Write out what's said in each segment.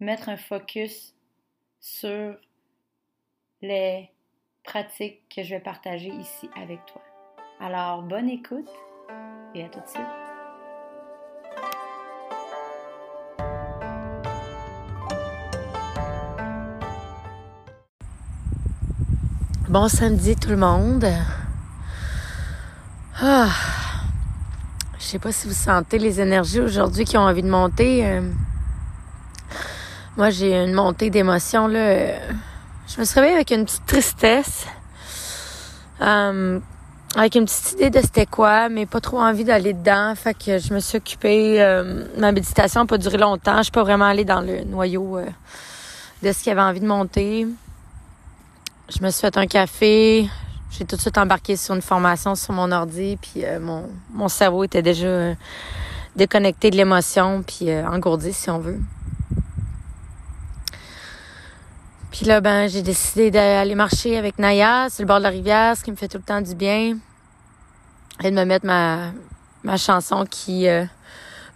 mettre un focus sur les pratiques que je vais partager ici avec toi. Alors, bonne écoute et à tout de suite. Bon samedi tout le monde. Ah. Je sais pas si vous sentez les énergies aujourd'hui qui ont envie de monter. Euh. moi, j'ai une montée d'émotions là. Je me suis réveillée avec une petite tristesse. Euh, avec une petite idée de c'était quoi, mais pas trop envie d'aller dedans. Fait que je me suis occupée. Euh, ma méditation n'a pas duré longtemps. Je suis pas vraiment allée dans le noyau de ce qui avait envie de monter. Je me suis fait un café. J'ai tout de suite embarqué sur une formation sur mon ordi, puis euh, mon, mon cerveau était déjà euh, déconnecté de l'émotion, puis euh, engourdi, si on veut. Puis là, ben, j'ai décidé d'aller marcher avec Naya sur le bord de la rivière, ce qui me fait tout le temps du bien. Et de me mettre ma, ma chanson qui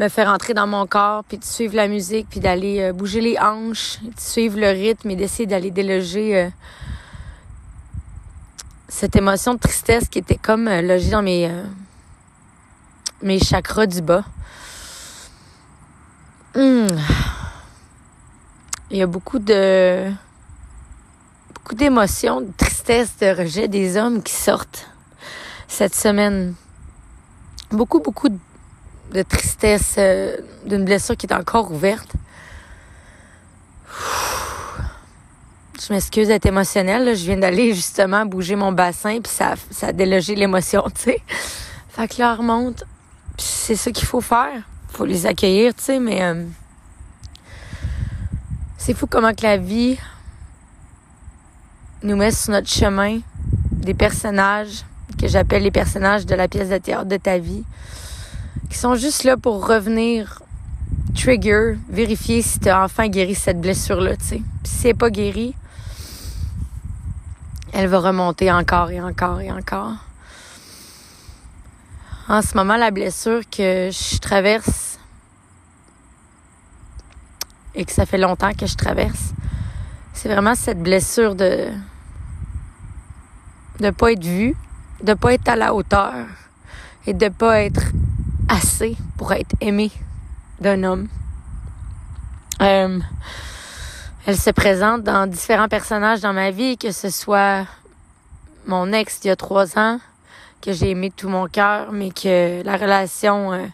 me fait rentrer dans mon corps, puis de suivre la musique, puis d'aller bouger les hanches, de suivre le rythme et d'essayer d'aller déloger cette émotion de tristesse qui était comme euh, logée dans mes, euh, mes chakras du bas. Hmm. Il y a beaucoup de beaucoup d'émotions, de tristesse, de rejet des hommes qui sortent cette semaine. Beaucoup, beaucoup de tristesse euh, d'une blessure qui est encore ouverte. Je m'excuse d'être émotionnelle. Je viens d'aller justement bouger mon bassin, puis ça, ça a délogé l'émotion, tu sais. Fait que là, remonte. c'est ça qu'il faut faire. faut les accueillir, tu sais, mais... Euh, c'est fou comment que la vie nous met sur notre chemin des personnages que j'appelle les personnages de la pièce de théâtre de ta vie, qui sont juste là pour revenir trigger, vérifier si tu as enfin guéri cette blessure-là, tu sais. Si c'est pas guéri, elle va remonter encore et encore et encore. En ce moment, la blessure que je traverse et que ça fait longtemps que je traverse, c'est vraiment cette blessure de de pas être vue, de pas être à la hauteur et de pas être assez pour être aimé d'un homme. Euh, elle se présente dans différents personnages dans ma vie, que ce soit mon ex il y a trois ans, que j'ai aimé de tout mon cœur, mais que la relation euh,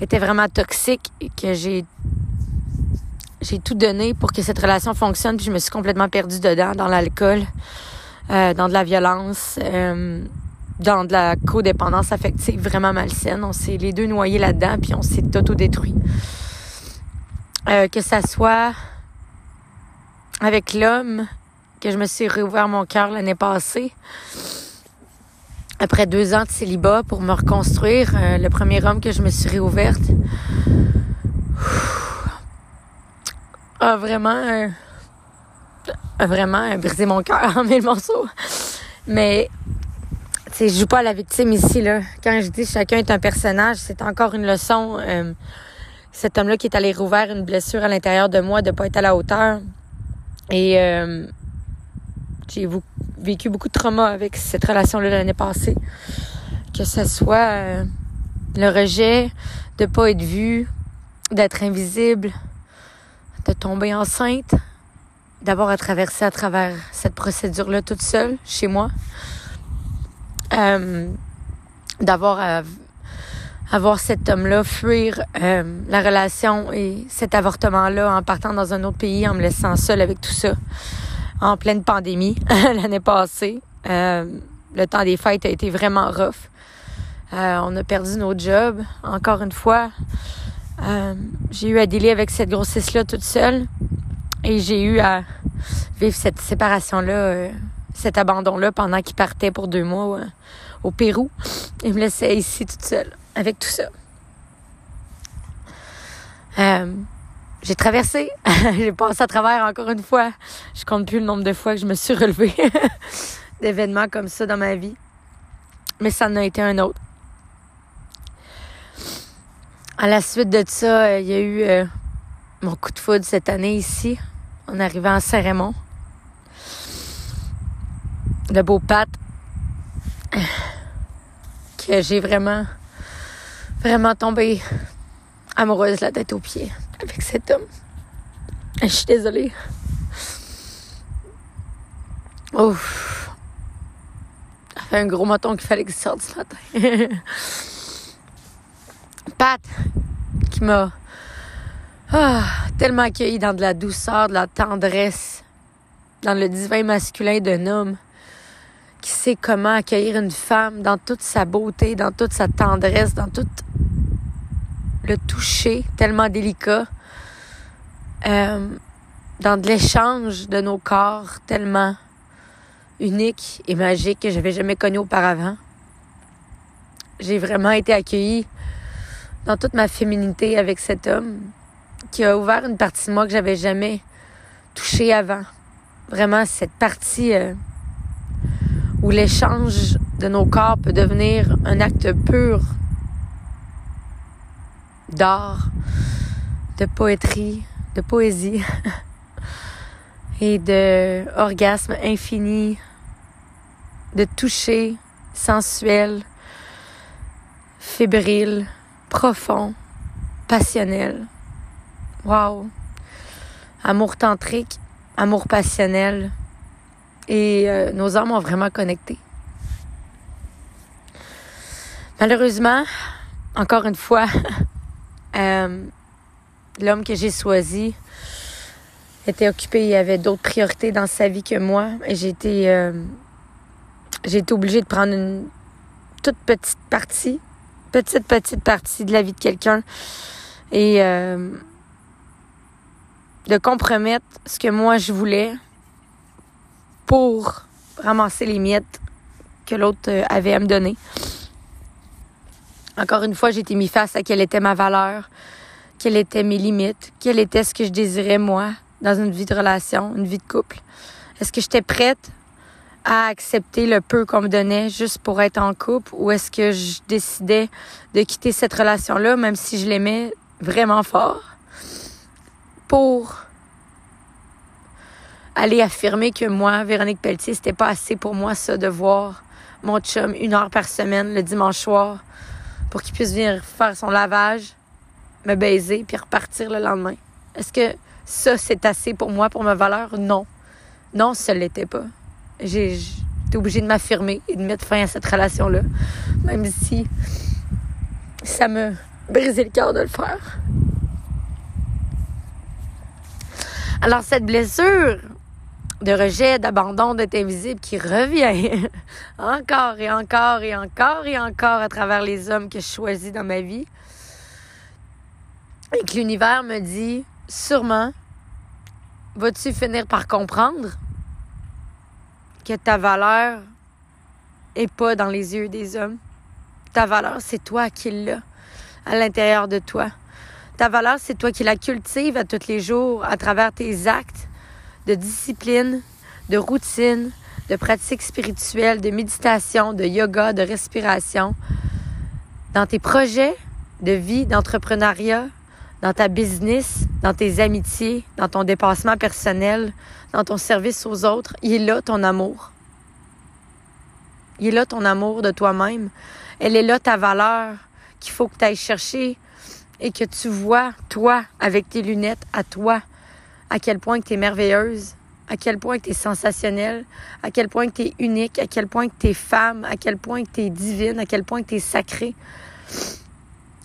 était vraiment toxique et que j'ai j'ai tout donné pour que cette relation fonctionne, puis je me suis complètement perdue dedans, dans l'alcool, euh, dans de la violence, euh, dans de la codépendance affective vraiment malsaine. On s'est les deux noyés là-dedans, puis on s'est auto-détruit. que ça soit avec l'homme que je me suis réouvert mon cœur l'année passée. Après deux ans de célibat pour me reconstruire, euh, le premier homme que je me suis réouverte a vraiment, a vraiment brisé mon cœur en mille morceaux. Mais tu je joue pas à la victime ici là. Quand je dis chacun est un personnage, c'est encore une leçon. Euh, cet homme-là qui est allé rouvrir une blessure à l'intérieur de moi de pas être à la hauteur et euh, j'ai vécu beaucoup de trauma avec cette relation-là l'année passée. Que ce soit euh, le rejet de pas être vu, d'être invisible, tomber enceinte, d'avoir à traverser à travers cette procédure-là toute seule, chez moi, euh, d'avoir à avoir cet homme-là fuir euh, la relation et cet avortement-là en partant dans un autre pays, en me laissant seule avec tout ça, en pleine pandémie l'année passée. Euh, le temps des fêtes a été vraiment rough. On a perdu nos jobs, encore une fois. Euh, j'ai eu à dealer avec cette grossesse-là toute seule et j'ai eu à vivre cette séparation-là, euh, cet abandon-là pendant qu'il partait pour deux mois au Pérou et me laissait ici toute seule avec tout ça. j'ai traversé, j'ai passé à travers encore une fois. Je compte plus le nombre de fois que je me suis relevée d'événements comme ça dans ma vie. Mais ça en a été un autre. À la suite de ça, euh, il y a eu euh, mon coup de foudre cette année ici, en arrivant à Saint-Raymond. Le beau Pat, que j'ai vraiment, vraiment tombé amoureuse la tête aux pieds avec cet homme. Je suis désolée. Ouf. Ça fait un gros moton qu'il fallait qu'il sorte ce matin. Pat, m'a ah, tellement accueilli dans de la douceur, de la tendresse, dans le divin masculin d'un homme, qui sait comment accueillir une femme dans toute sa beauté, dans toute sa tendresse, dans tout le toucher tellement délicat, euh, dans de l'échange de nos corps tellement unique et magique que j'avais jamais connu auparavant. J'ai vraiment été accueillie dans toute ma féminité avec cet homme qui a ouvert une partie de moi que j'avais jamais touchée avant. Vraiment cette partie euh, où l'échange de nos corps peut devenir un acte pur d'art, de poétrie, de poésie et de orgasme infini, de toucher sensuel, fébrile, profond, passionnel. Wow. Amour tantrique, amour passionnel. Et euh, nos âmes ont vraiment connecté. Malheureusement, encore une fois, euh, l'homme que j'ai choisi était occupé, il avait d'autres priorités dans sa vie que moi. Et j'ai été, euh, j'ai été obligée de prendre une toute petite partie petite, petite partie de la vie de quelqu'un et euh, de compromettre ce que moi je voulais pour ramasser les miettes que l'autre euh, avait à me donner. Encore une fois, j'ai été mis face à quelle était ma valeur, quelles étaient mes limites, quel était ce que je désirais moi dans une vie de relation, une vie de couple. Est-ce que j'étais prête à accepter le peu qu'on me donnait juste pour être en couple ou est-ce que je décidais de quitter cette relation-là, même si je l'aimais vraiment fort, pour aller affirmer que moi, Véronique Pelletier, c'était pas assez pour moi ça de voir mon chum une heure par semaine le dimanche soir pour qu'il puisse venir faire son lavage, me baiser puis repartir le lendemain. Est-ce que ça c'est assez pour moi pour ma valeur? Non. Non, ça l'était pas j'ai été obligée de m'affirmer et de mettre fin à cette relation-là, même si ça me brisait le cœur de le faire. Alors cette blessure de rejet, d'abandon, d'être invisible qui revient encore et encore et encore et encore à travers les hommes que je choisis dans ma vie. Et que l'univers me dit, sûrement, vas-tu finir par comprendre? Que ta valeur est pas dans les yeux des hommes. Ta valeur, c'est toi qui l'as à l'intérieur de toi. Ta valeur, c'est toi qui la cultives à tous les jours à travers tes actes de discipline, de routine, de pratique spirituelle, de méditation, de yoga, de respiration, dans tes projets de vie, d'entrepreneuriat, dans ta business, dans tes amitiés, dans ton dépassement personnel, dans ton service aux autres, il est là ton amour. Il est là ton amour de toi-même. Elle est là ta valeur qu'il faut que tu ailles chercher et que tu vois, toi, avec tes lunettes à toi, à quel point tu es merveilleuse, à quel point tu es sensationnelle, à quel point tu es unique, à quel point tu es femme, à quel point tu es divine, à quel point tu es sacrée,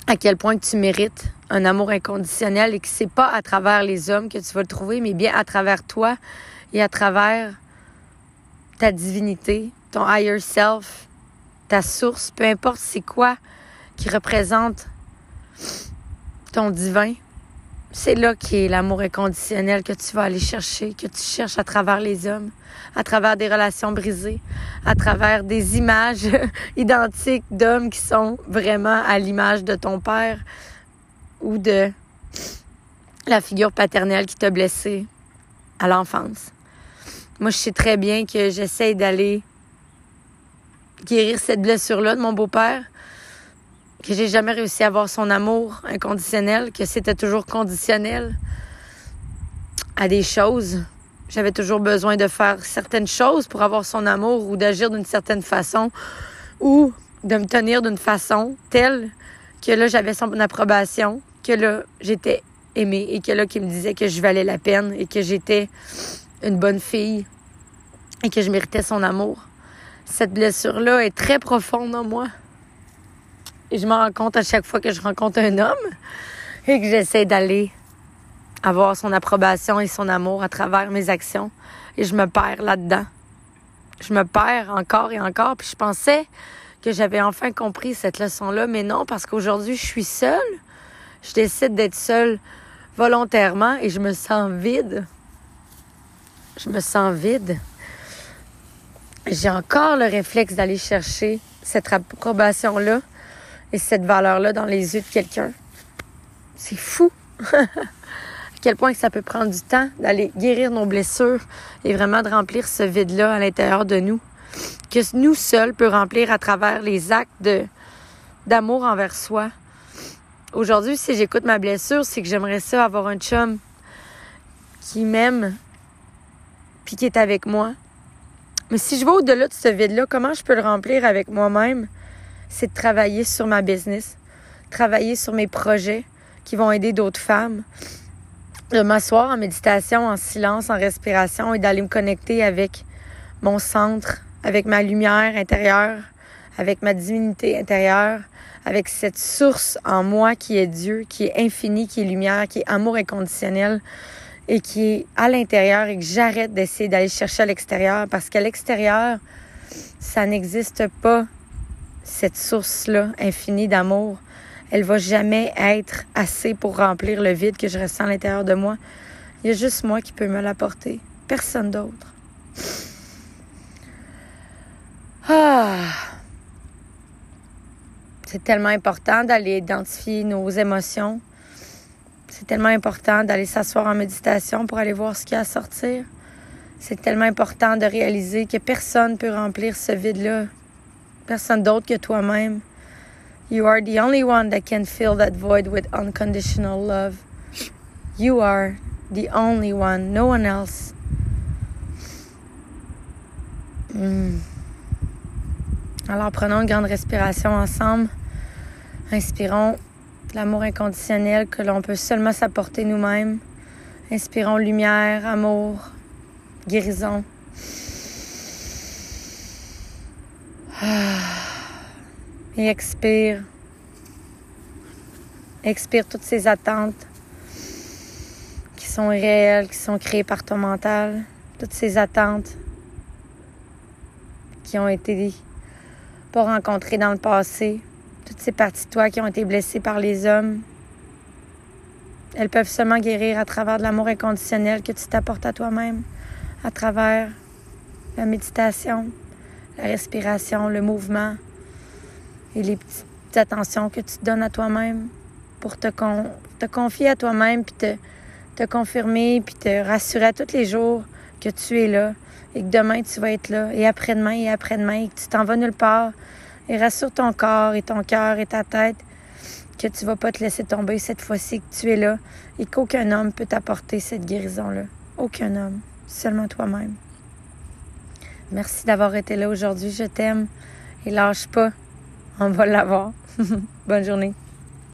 à quel point tu mérites un amour inconditionnel et que c'est pas à travers les hommes que tu vas le trouver, mais bien à travers toi et à travers ta divinité, ton higher self, ta source, peu importe c'est quoi qui représente ton divin, c'est là qui est l'amour inconditionnel que tu vas aller chercher, que tu cherches à travers les hommes, à travers des relations brisées, à travers des images identiques d'hommes qui sont vraiment à l'image de ton père ou de la figure paternelle qui t'a blessé à l'enfance. Moi, je sais très bien que j'essaie d'aller guérir cette blessure-là de mon beau-père, que j'ai jamais réussi à avoir son amour inconditionnel, que c'était toujours conditionnel à des choses. J'avais toujours besoin de faire certaines choses pour avoir son amour ou d'agir d'une certaine façon ou de me tenir d'une façon telle que là, j'avais son approbation, que là, j'étais aimée et que là, qu'il me disait que je valais la peine et que j'étais une bonne fille et que je méritais son amour. Cette blessure-là est très profonde en moi. Et je me rends compte à chaque fois que je rencontre un homme et que j'essaie d'aller avoir son approbation et son amour à travers mes actions. Et je me perds là-dedans. Je me perds encore et encore. Puis je pensais que j'avais enfin compris cette leçon-là, mais non, parce qu'aujourd'hui, je suis seule. Je décide d'être seule volontairement et je me sens vide. Je me sens vide. J'ai encore le réflexe d'aller chercher cette approbation-là et cette valeur-là dans les yeux de quelqu'un. C'est fou. à quel point que ça peut prendre du temps d'aller guérir nos blessures et vraiment de remplir ce vide-là à l'intérieur de nous. Que nous seuls peut remplir à travers les actes d'amour envers soi. Aujourd'hui, si j'écoute ma blessure, c'est que j'aimerais ça avoir un chum qui m'aime puis qui est avec moi. Mais si je vais au-delà de ce vide-là, comment je peux le remplir avec moi-même? C'est de travailler sur ma business, travailler sur mes projets qui vont aider d'autres femmes, de m'asseoir en méditation, en silence, en respiration et d'aller me connecter avec mon centre, avec ma lumière intérieure, avec ma divinité intérieure, avec cette source en moi qui est Dieu, qui est infini, qui est lumière, qui est amour inconditionnel et qui est à l'intérieur et que j'arrête d'essayer d'aller chercher à l'extérieur parce qu'à l'extérieur, ça n'existe pas cette source-là infinie d'amour, elle va jamais être assez pour remplir le vide que je ressens à l'intérieur de moi. Il y a juste moi qui peux me l'apporter, personne d'autre. Ah! C'est tellement important d'aller identifier nos émotions. C'est tellement important d'aller s'asseoir en méditation pour aller voir ce qu'il y a à sortir. C'est tellement important de réaliser que personne ne peut remplir ce vide-là personne d'autre que toi-même. You are the only one that can fill that void with unconditional love. You are the only one, no one else. Hmm. Alors prenons une grande respiration ensemble. Inspirons l'amour inconditionnel que l'on peut seulement s'apporter nous-mêmes. Inspirons lumière, amour, guérison. Et expire. Expire toutes ces attentes qui sont réelles, qui sont créées par ton mental. Toutes ces attentes qui ont été pas rencontrées dans le passé. Toutes ces parties de toi qui ont été blessées par les hommes. Elles peuvent seulement guérir à travers de l'amour inconditionnel que tu t'apportes à toi-même, à travers la méditation, la respiration, le mouvement et les petites attentions que tu te donnes à toi-même pour te, te confier à toi-même, puis te, te confirmer, puis te rassurer à tous les jours que tu es là et que demain tu vas être là, et après-demain et après-demain, et que tu t'en vas nulle part. Et rassure ton corps et ton cœur et ta tête que tu vas pas te laisser tomber cette fois-ci, que tu es là et qu'aucun homme peut t'apporter cette guérison-là. Aucun homme, seulement toi-même. Merci d'avoir été là aujourd'hui. Je t'aime et lâche pas. On va l'avoir. Bonne journée.